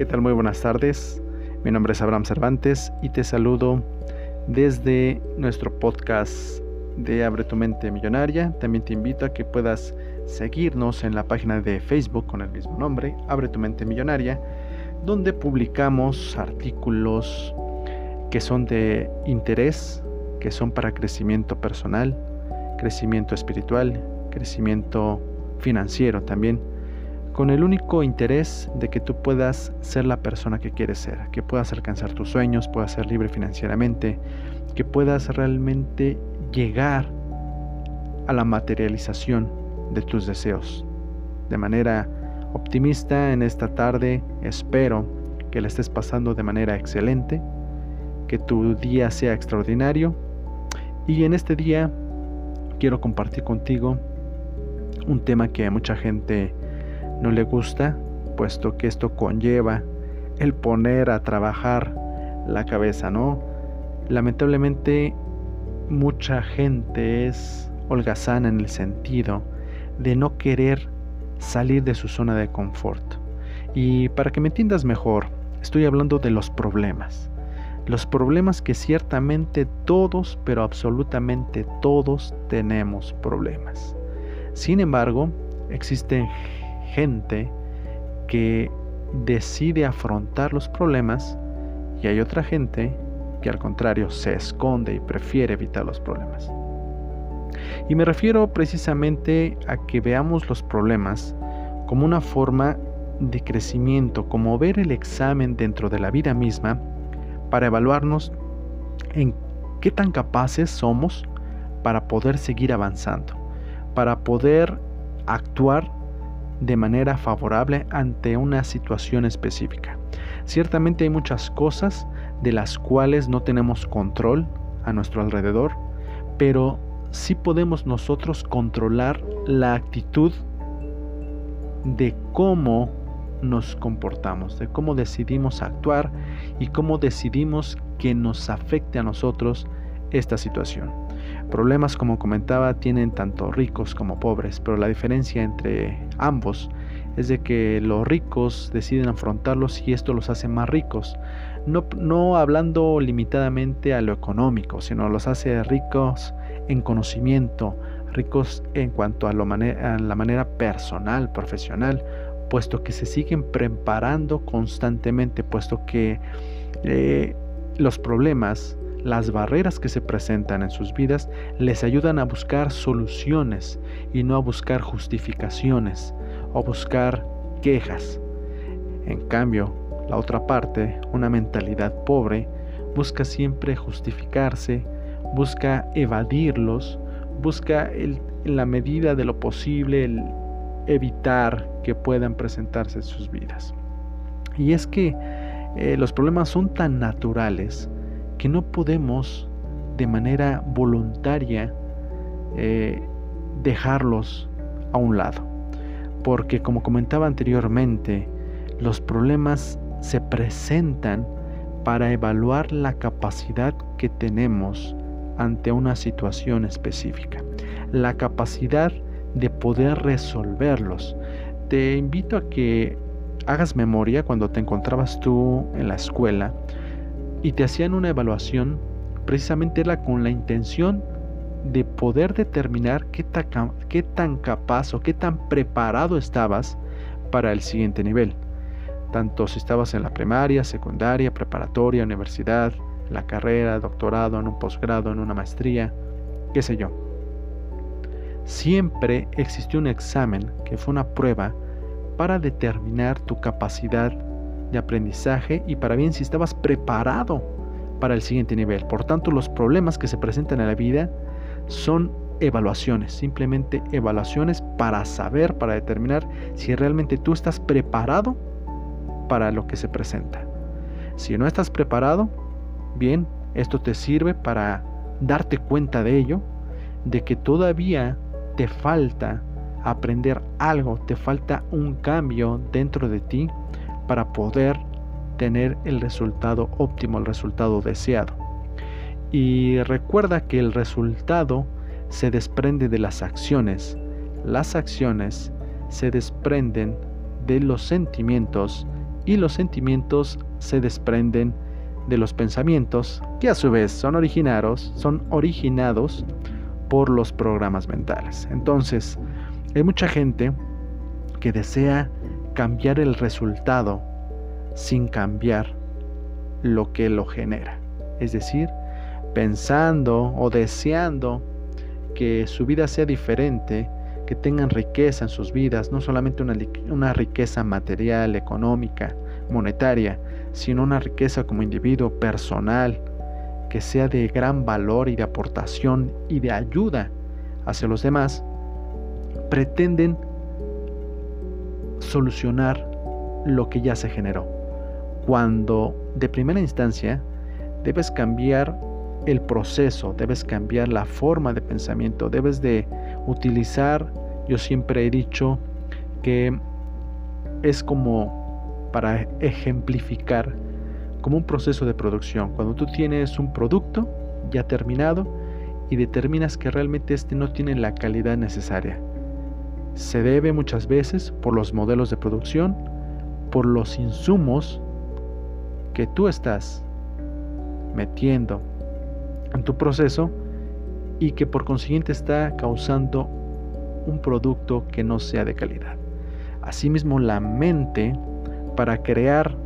¿Qué tal? Muy buenas tardes. Mi nombre es Abraham Cervantes y te saludo desde nuestro podcast de Abre tu mente millonaria. También te invito a que puedas seguirnos en la página de Facebook con el mismo nombre, Abre tu mente millonaria, donde publicamos artículos que son de interés, que son para crecimiento personal, crecimiento espiritual, crecimiento financiero también con el único interés de que tú puedas ser la persona que quieres ser, que puedas alcanzar tus sueños, puedas ser libre financieramente, que puedas realmente llegar a la materialización de tus deseos. De manera optimista en esta tarde, espero que la estés pasando de manera excelente, que tu día sea extraordinario y en este día quiero compartir contigo un tema que a mucha gente no le gusta, puesto que esto conlleva el poner a trabajar la cabeza, ¿no? Lamentablemente mucha gente es holgazana en el sentido de no querer salir de su zona de confort. Y para que me entiendas mejor, estoy hablando de los problemas. Los problemas que ciertamente todos, pero absolutamente todos tenemos problemas. Sin embargo, existen gente que decide afrontar los problemas y hay otra gente que al contrario se esconde y prefiere evitar los problemas. Y me refiero precisamente a que veamos los problemas como una forma de crecimiento, como ver el examen dentro de la vida misma para evaluarnos en qué tan capaces somos para poder seguir avanzando, para poder actuar de manera favorable ante una situación específica. Ciertamente hay muchas cosas de las cuales no tenemos control a nuestro alrededor, pero sí podemos nosotros controlar la actitud de cómo nos comportamos, de cómo decidimos actuar y cómo decidimos que nos afecte a nosotros esta situación. Problemas, como comentaba, tienen tanto ricos como pobres, pero la diferencia entre ambos es de que los ricos deciden afrontarlos y esto los hace más ricos. No, no hablando limitadamente a lo económico, sino los hace ricos en conocimiento, ricos en cuanto a, lo a la manera personal, profesional, puesto que se siguen preparando constantemente, puesto que eh, los problemas las barreras que se presentan en sus vidas les ayudan a buscar soluciones y no a buscar justificaciones o buscar quejas. En cambio, la otra parte, una mentalidad pobre, busca siempre justificarse, busca evadirlos, busca en la medida de lo posible evitar que puedan presentarse en sus vidas. Y es que eh, los problemas son tan naturales que no podemos de manera voluntaria eh, dejarlos a un lado. Porque como comentaba anteriormente, los problemas se presentan para evaluar la capacidad que tenemos ante una situación específica. La capacidad de poder resolverlos. Te invito a que hagas memoria cuando te encontrabas tú en la escuela y te hacían una evaluación, precisamente era con la intención de poder determinar qué tan, qué tan capaz o qué tan preparado estabas para el siguiente nivel. Tanto si estabas en la primaria, secundaria, preparatoria, universidad, la carrera, doctorado, en un posgrado, en una maestría, qué sé yo. Siempre existió un examen que fue una prueba para determinar tu capacidad de aprendizaje y para bien si estabas preparado para el siguiente nivel. Por tanto, los problemas que se presentan en la vida son evaluaciones, simplemente evaluaciones para saber, para determinar si realmente tú estás preparado para lo que se presenta. Si no estás preparado, bien, esto te sirve para darte cuenta de ello, de que todavía te falta aprender algo, te falta un cambio dentro de ti para poder tener el resultado óptimo, el resultado deseado. Y recuerda que el resultado se desprende de las acciones. Las acciones se desprenden de los sentimientos y los sentimientos se desprenden de los pensamientos que a su vez son originados, son originados por los programas mentales. Entonces, hay mucha gente que desea cambiar el resultado sin cambiar lo que lo genera. Es decir, pensando o deseando que su vida sea diferente, que tengan riqueza en sus vidas, no solamente una, una riqueza material, económica, monetaria, sino una riqueza como individuo personal, que sea de gran valor y de aportación y de ayuda hacia los demás, pretenden solucionar lo que ya se generó. Cuando de primera instancia debes cambiar el proceso, debes cambiar la forma de pensamiento, debes de utilizar, yo siempre he dicho que es como para ejemplificar como un proceso de producción. Cuando tú tienes un producto ya terminado y determinas que realmente este no tiene la calidad necesaria. Se debe muchas veces por los modelos de producción, por los insumos que tú estás metiendo en tu proceso y que por consiguiente está causando un producto que no sea de calidad. Asimismo, la mente para crear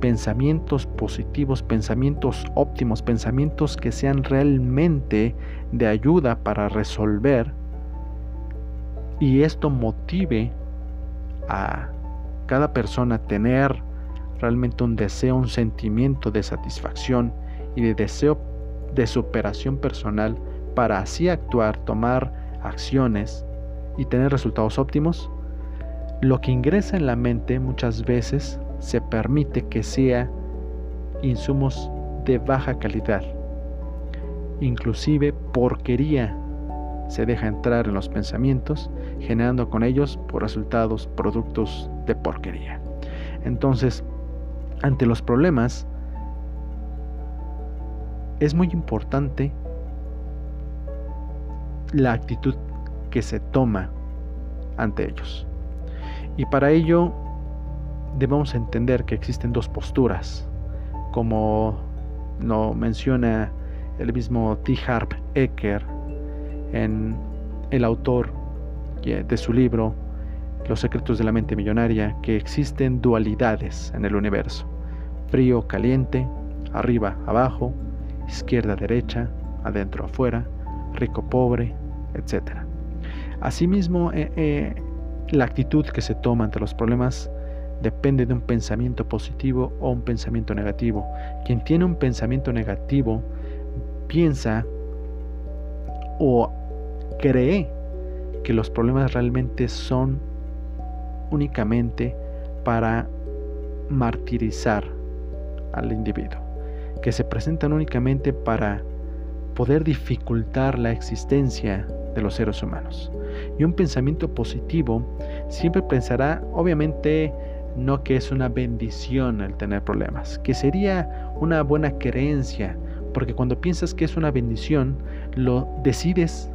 pensamientos positivos, pensamientos óptimos, pensamientos que sean realmente de ayuda para resolver y esto motive a cada persona a tener realmente un deseo, un sentimiento de satisfacción y de deseo de superación personal para así actuar, tomar acciones y tener resultados óptimos, lo que ingresa en la mente muchas veces se permite que sea insumos de baja calidad. Inclusive porquería se deja entrar en los pensamientos, generando con ellos por resultados productos de porquería. Entonces, ante los problemas, es muy importante la actitud que se toma ante ellos. Y para ello debemos entender que existen dos posturas, como lo menciona el mismo T. Harp Ecker en el autor de su libro Los secretos de la mente millonaria, que existen dualidades en el universo, frío, caliente, arriba, abajo, izquierda, derecha, adentro, afuera, rico, pobre, etc. Asimismo, eh, eh, la actitud que se toma ante los problemas depende de un pensamiento positivo o un pensamiento negativo. Quien tiene un pensamiento negativo piensa o cree que los problemas realmente son únicamente para martirizar al individuo, que se presentan únicamente para poder dificultar la existencia de los seres humanos. Y un pensamiento positivo siempre pensará, obviamente, no que es una bendición el tener problemas, que sería una buena creencia, porque cuando piensas que es una bendición, lo decides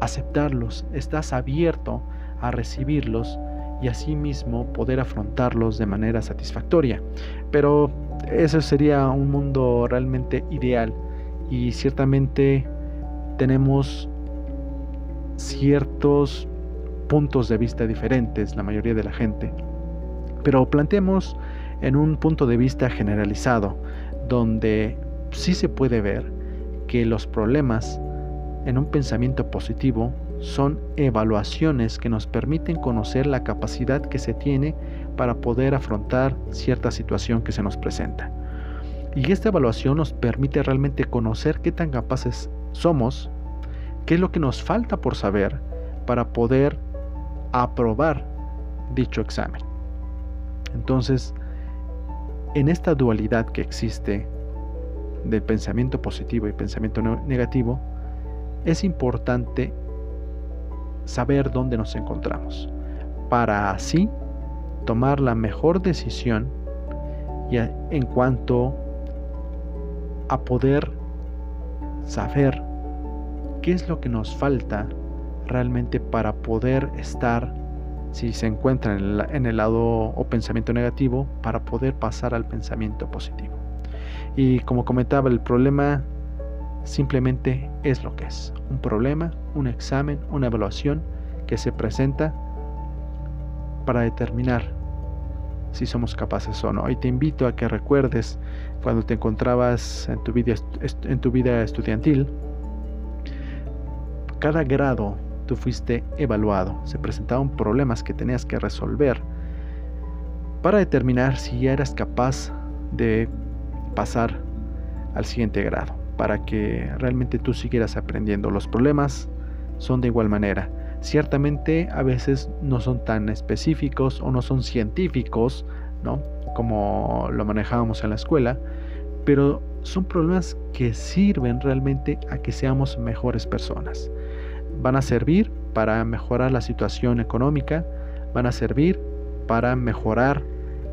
aceptarlos, estás abierto a recibirlos y asimismo poder afrontarlos de manera satisfactoria. Pero eso sería un mundo realmente ideal y ciertamente tenemos ciertos puntos de vista diferentes, la mayoría de la gente. Pero planteemos en un punto de vista generalizado, donde sí se puede ver que los problemas en un pensamiento positivo son evaluaciones que nos permiten conocer la capacidad que se tiene para poder afrontar cierta situación que se nos presenta. Y esta evaluación nos permite realmente conocer qué tan capaces somos, qué es lo que nos falta por saber para poder aprobar dicho examen. Entonces, en esta dualidad que existe del pensamiento positivo y pensamiento negativo, es importante saber dónde nos encontramos para así tomar la mejor decisión y en cuanto a poder saber qué es lo que nos falta realmente para poder estar si se encuentra en el, en el lado o pensamiento negativo para poder pasar al pensamiento positivo. Y como comentaba, el problema simplemente es lo que es. Un problema, un examen, una evaluación que se presenta para determinar si somos capaces o no. Y te invito a que recuerdes cuando te encontrabas en tu vida, en tu vida estudiantil, cada grado tú fuiste evaluado, se presentaban problemas que tenías que resolver para determinar si ya eras capaz de pasar al siguiente grado, para que realmente tú siguieras aprendiendo. Los problemas son de igual manera. Ciertamente a veces no son tan específicos o no son científicos, ¿no? Como lo manejábamos en la escuela, pero son problemas que sirven realmente a que seamos mejores personas. Van a servir para mejorar la situación económica, van a servir para mejorar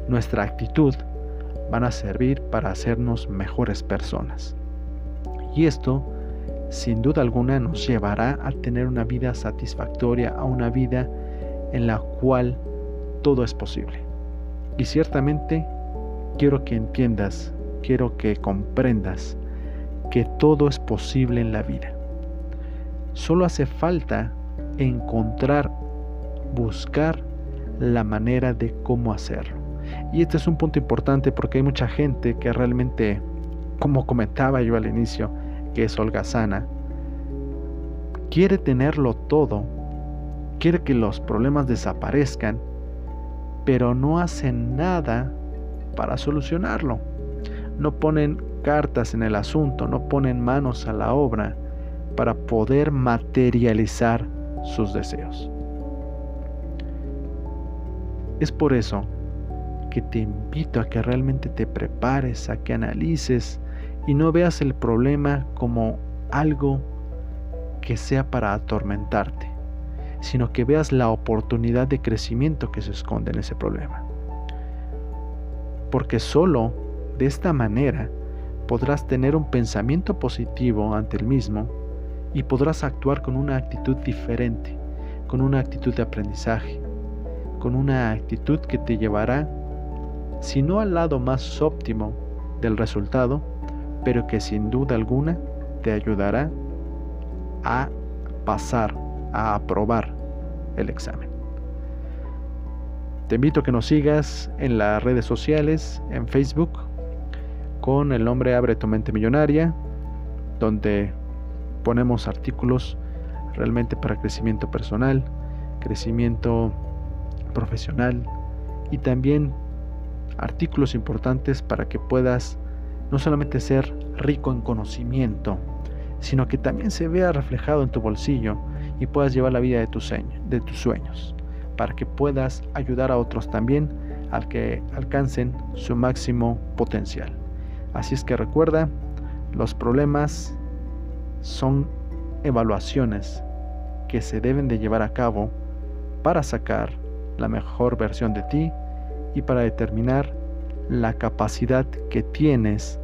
nuestra actitud, van a servir para hacernos mejores personas. Y esto, sin duda alguna, nos llevará a tener una vida satisfactoria, a una vida en la cual todo es posible. Y ciertamente quiero que entiendas, quiero que comprendas que todo es posible en la vida. Solo hace falta encontrar, buscar la manera de cómo hacerlo. Y este es un punto importante porque hay mucha gente que realmente, como comentaba yo al inicio, que es holgazana, quiere tenerlo todo, quiere que los problemas desaparezcan, pero no hacen nada para solucionarlo. No ponen cartas en el asunto, no ponen manos a la obra para poder materializar sus deseos. Es por eso que te invito a que realmente te prepares, a que analices y no veas el problema como algo que sea para atormentarte, sino que veas la oportunidad de crecimiento que se esconde en ese problema. Porque solo de esta manera podrás tener un pensamiento positivo ante el mismo y podrás actuar con una actitud diferente, con una actitud de aprendizaje, con una actitud que te llevará sino al lado más óptimo del resultado, pero que sin duda alguna te ayudará a pasar, a aprobar el examen. Te invito a que nos sigas en las redes sociales, en Facebook, con el nombre Abre tu mente millonaria, donde ponemos artículos realmente para crecimiento personal, crecimiento profesional y también artículos importantes para que puedas no solamente ser rico en conocimiento, sino que también se vea reflejado en tu bolsillo y puedas llevar la vida de tus, sueños, para que puedas ayudar a otros también al que alcancen su máximo potencial. Así es que recuerda, los problemas son evaluaciones que se deben de llevar a cabo para sacar la mejor versión de ti y para determinar la capacidad que tienes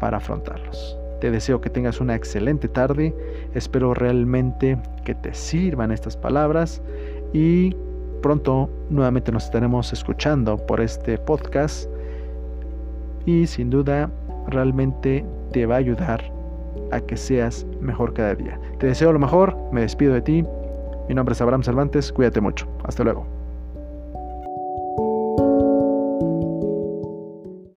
para afrontarlos. Te deseo que tengas una excelente tarde, espero realmente que te sirvan estas palabras y pronto nuevamente nos estaremos escuchando por este podcast y sin duda realmente te va a ayudar a que seas mejor cada día. Te deseo lo mejor, me despido de ti, mi nombre es Abraham Cervantes, cuídate mucho, hasta luego.